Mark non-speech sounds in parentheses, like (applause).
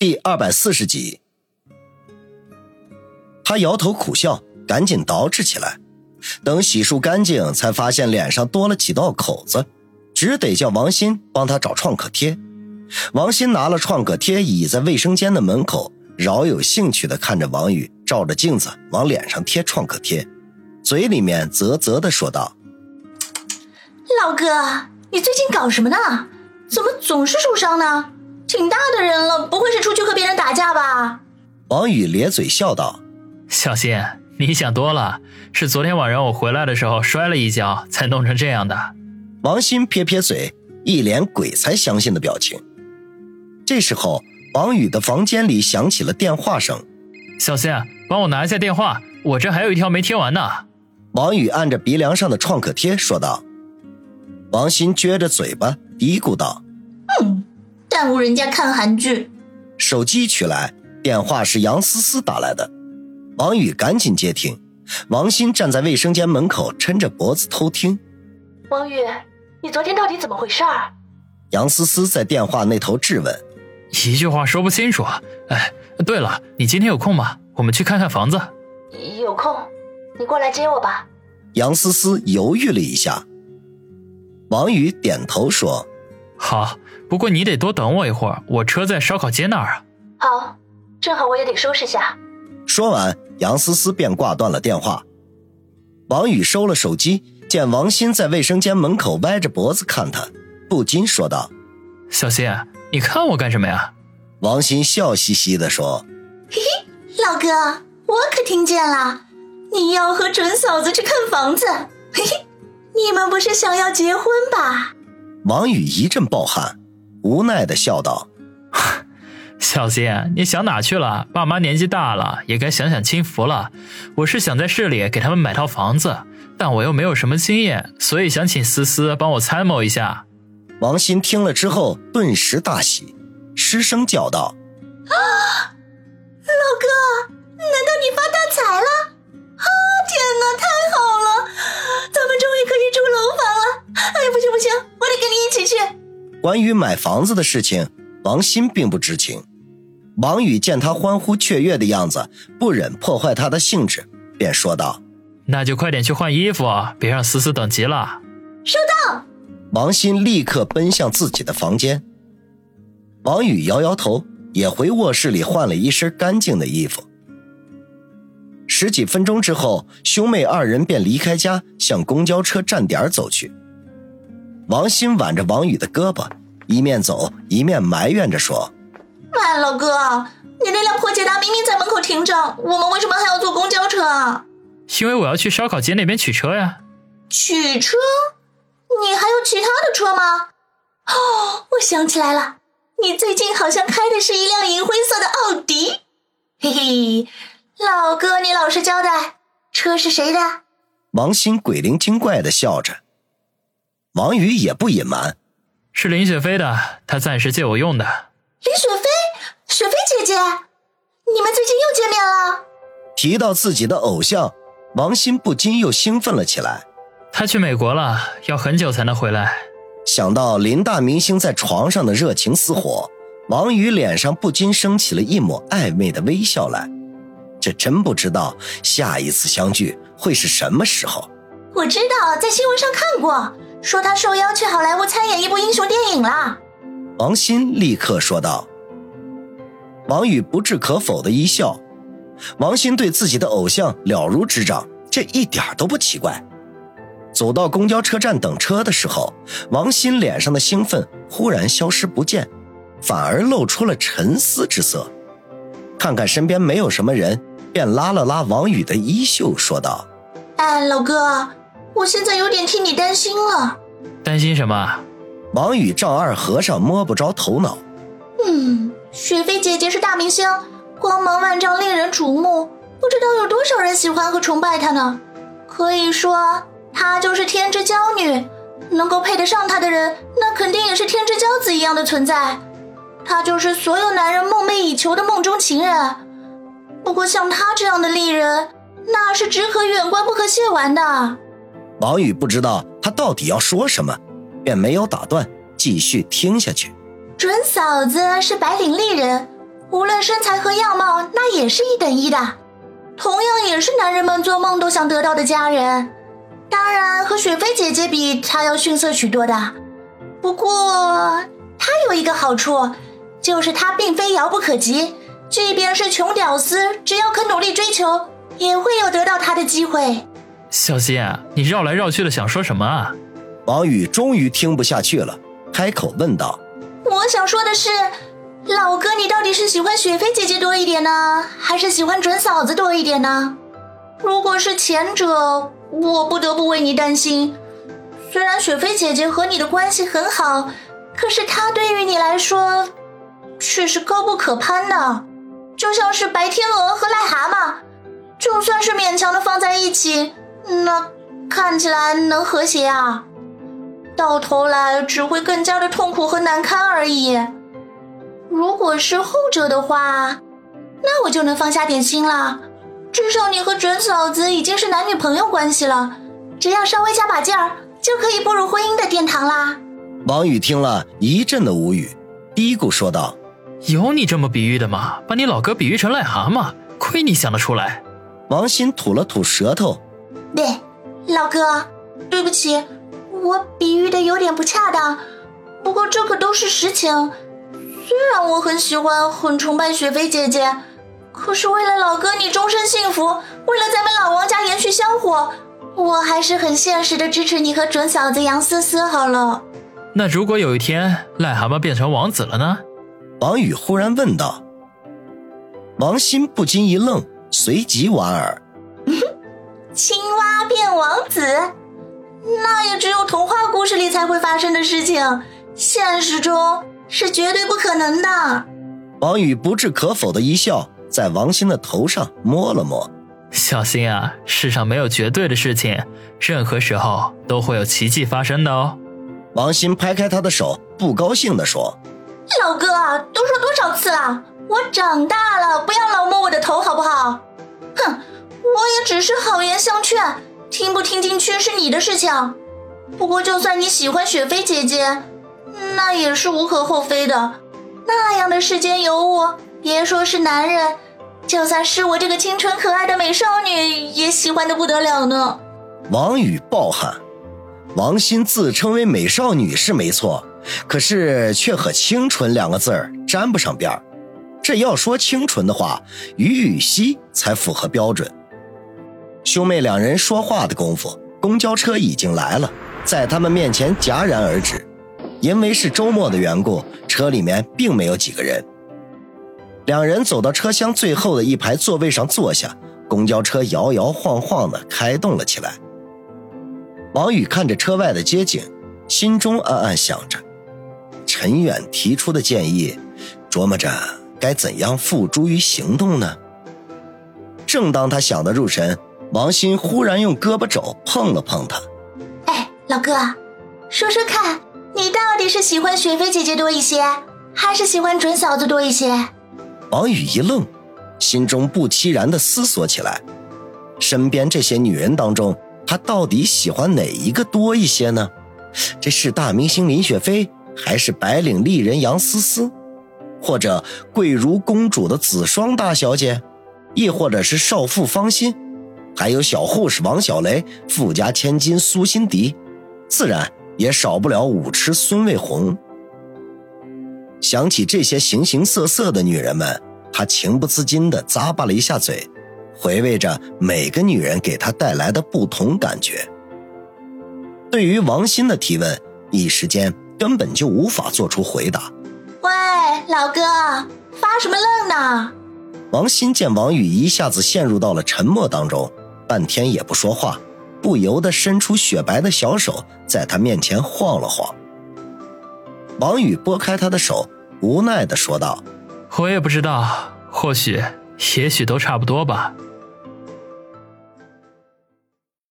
第二百四十集，他摇头苦笑，赶紧捯饬起来。等洗漱干净，才发现脸上多了几道口子，只得叫王鑫帮他找创可贴。王鑫拿了创可贴，倚在卫生间的门口，饶有兴趣地看着王宇照着镜子往脸上贴创可贴，嘴里面啧啧地说道：“老哥，你最近搞什么呢？怎么总是受伤呢？”挺大的人了，不会是出去和别人打架吧？王宇咧嘴笑道：“小新，你想多了，是昨天晚上我回来的时候摔了一跤，才弄成这样的。”王鑫撇撇嘴，一脸鬼才相信的表情。这时候，王宇的房间里响起了电话声：“小新，帮我拿一下电话，我这还有一条没贴完呢。”王宇按着鼻梁上的创可贴说道。王鑫撅着嘴巴嘀咕道：“嗯。”耽误人家看韩剧，手机取来，电话是杨思思打来的。王宇赶紧接听，王鑫站在卫生间门口，抻着脖子偷听。王宇，你昨天到底怎么回事？杨思思在电话那头质问，一句话说不清楚。哎，对了，你今天有空吗？我们去看看房子。有空，你过来接我吧。杨思思犹豫了一下，王宇点头说。好，不过你得多等我一会儿，我车在烧烤街那儿啊。好，正好我也得收拾下。说完，杨思思便挂断了电话。王宇收了手机，见王鑫在卫生间门口歪着脖子看他，不禁说道：“小新，你看我干什么呀？”王鑫笑嘻嘻地说：“嘿嘿，老哥，我可听见了，你要和准嫂子去看房子。嘿嘿，你们不是想要结婚吧？”王宇一阵暴汗，无奈的笑道：“ (laughs) 小新，你想哪去了？爸妈年纪大了，也该享享清福了。我是想在市里给他们买套房子，但我又没有什么经验，所以想请思思帮我参谋一下。”王鑫听了之后，顿时大喜，失声叫道：“啊，老哥，难道你发大财了？啊，天哪，太好关于买房子的事情，王鑫并不知情。王宇见他欢呼雀跃的样子，不忍破坏他的兴致，便说道：“那就快点去换衣服，别让思思等急了。”收到。王鑫立刻奔向自己的房间。王宇摇摇头，也回卧室里换了一身干净的衣服。十几分钟之后，兄妹二人便离开家，向公交车站点走去。王鑫挽着王宇的胳膊，一面走一面埋怨着说：“哎，老哥，你那辆破捷达明明在门口停着，我们为什么还要坐公交车啊？”“因为我要去烧烤街那边取车呀。”“取车？你还有其他的车吗？”“哦，我想起来了，你最近好像开的是一辆银灰色的奥迪。”“嘿嘿，老哥，你老实交代，车是谁的？”王鑫鬼灵精怪的笑着。王宇也不隐瞒，是林雪飞的，他暂时借我用的。林雪飞，雪飞姐姐，你们最近又见面了。提到自己的偶像，王鑫不禁又兴奋了起来。他去美国了，要很久才能回来。想到林大明星在床上的热情似火，王宇脸上不禁升起了一抹暧昧的微笑来。这真不知道下一次相聚会是什么时候。我知道，在新闻上看过。说他受邀去好莱坞参演一部英雄电影了，王鑫立刻说道。王宇不置可否的一笑，王鑫对自己的偶像了如指掌，这一点都不奇怪。走到公交车站等车的时候，王鑫脸上的兴奋忽然消失不见，反而露出了沉思之色。看看身边没有什么人，便拉了拉王宇的衣袖，说道：“哎，老哥。”我现在有点替你担心了，担心什么？王宇丈二和尚摸不着头脑。嗯，雪飞姐姐是大明星，光芒万丈，令人瞩目，不知道有多少人喜欢和崇拜她呢。可以说，她就是天之娇女，能够配得上她的人，那肯定也是天之骄子一样的存在。她就是所有男人梦寐以求的梦中情人。不过，像她这样的丽人，那是只可远观不可亵玩的。王宇不知道他到底要说什么，便没有打断，继续听下去。准嫂子是白领丽人，无论身材和样貌，那也是一等一的，同样也是男人们做梦都想得到的佳人。当然，和雪菲姐姐比，她要逊色许多的。不过，她有一个好处，就是她并非遥不可及。即便是穷屌丝，只要肯努力追求，也会有得到她的机会。小新，你绕来绕去的想说什么啊？王宇终于听不下去了，开口问道：“我想说的是，老哥，你到底是喜欢雪飞姐姐多一点呢，还是喜欢准嫂子多一点呢？如果是前者，我不得不为你担心。虽然雪飞姐姐和你的关系很好，可是她对于你来说却是高不可攀的，就像是白天鹅和癞蛤蟆，就算是勉强的放在一起。”那看起来能和谐啊，到头来只会更加的痛苦和难堪而已。如果是后者的话，那我就能放下点心了。至少你和准嫂子已经是男女朋友关系了，只要稍微加把劲儿，就可以步入婚姻的殿堂啦。王宇听了一阵的无语，嘀咕说道：“有你这么比喻的吗？把你老哥比喻成癞蛤蟆，亏你想得出来。”王鑫吐了吐舌头。对，老哥，对不起，我比喻的有点不恰当。不过这可都是实情。虽然我很喜欢、很崇拜雪菲姐姐，可是为了老哥你终身幸福，为了咱们老王家延续香火，我还是很现实的支持你和准嫂子杨思思好了。那如果有一天癞蛤蟆变成王子了呢？王宇忽然问道。王鑫不禁一愣，随即莞尔。(laughs) 青蛙变王子，那也只有童话故事里才会发生的事情，现实中是绝对不可能的。王宇不置可否的一笑，在王鑫的头上摸了摸。小心啊，世上没有绝对的事情，任何时候都会有奇迹发生的哦。王鑫拍开他的手，不高兴地说：“老哥，都说多少次了，我长大了，不要老摸我的头，好不好？”哼。我也只是好言相劝，听不听进去是你的事情。不过，就算你喜欢雪菲姐姐，那也是无可厚非的。那样的世间尤物，别说是男人，就算是我这个清纯可爱的美少女，也喜欢的不得了呢。王宇暴喊：“王鑫自称为美少女是没错，可是却和清纯两个字儿沾不上边儿。这要说清纯的话，于雨溪才符合标准。”兄妹两人说话的功夫，公交车已经来了，在他们面前戛然而止。因为是周末的缘故，车里面并没有几个人。两人走到车厢最后的一排座位上坐下，公交车摇摇晃晃地开动了起来。王宇看着车外的街景，心中暗暗想着：陈远提出的建议，琢磨着该怎样付诸于行动呢？正当他想得入神。王鑫忽然用胳膊肘碰了碰他，哎，老哥，说说看，你到底是喜欢雪飞姐姐多一些，还是喜欢准嫂子多一些？王宇一愣，心中不期然的思索起来，身边这些女人当中，他到底喜欢哪一个多一些呢？这是大明星林雪飞，还是白领丽人杨思思，或者贵如公主的子双大小姐，亦或者是少妇芳心？还有小护士王小雷、富家千金苏辛迪，自然也少不了舞痴孙卫红。想起这些形形色色的女人们，他情不自禁地咂巴了一下嘴，回味着每个女人给他带来的不同感觉。对于王鑫的提问，一时间根本就无法做出回答。喂，老哥，发什么愣呢？王鑫见王宇一下子陷入到了沉默当中。半天也不说话，不由得伸出雪白的小手，在他面前晃了晃。王宇拨开他的手，无奈地说道：“我也不知道，或许，也许都差不多吧。”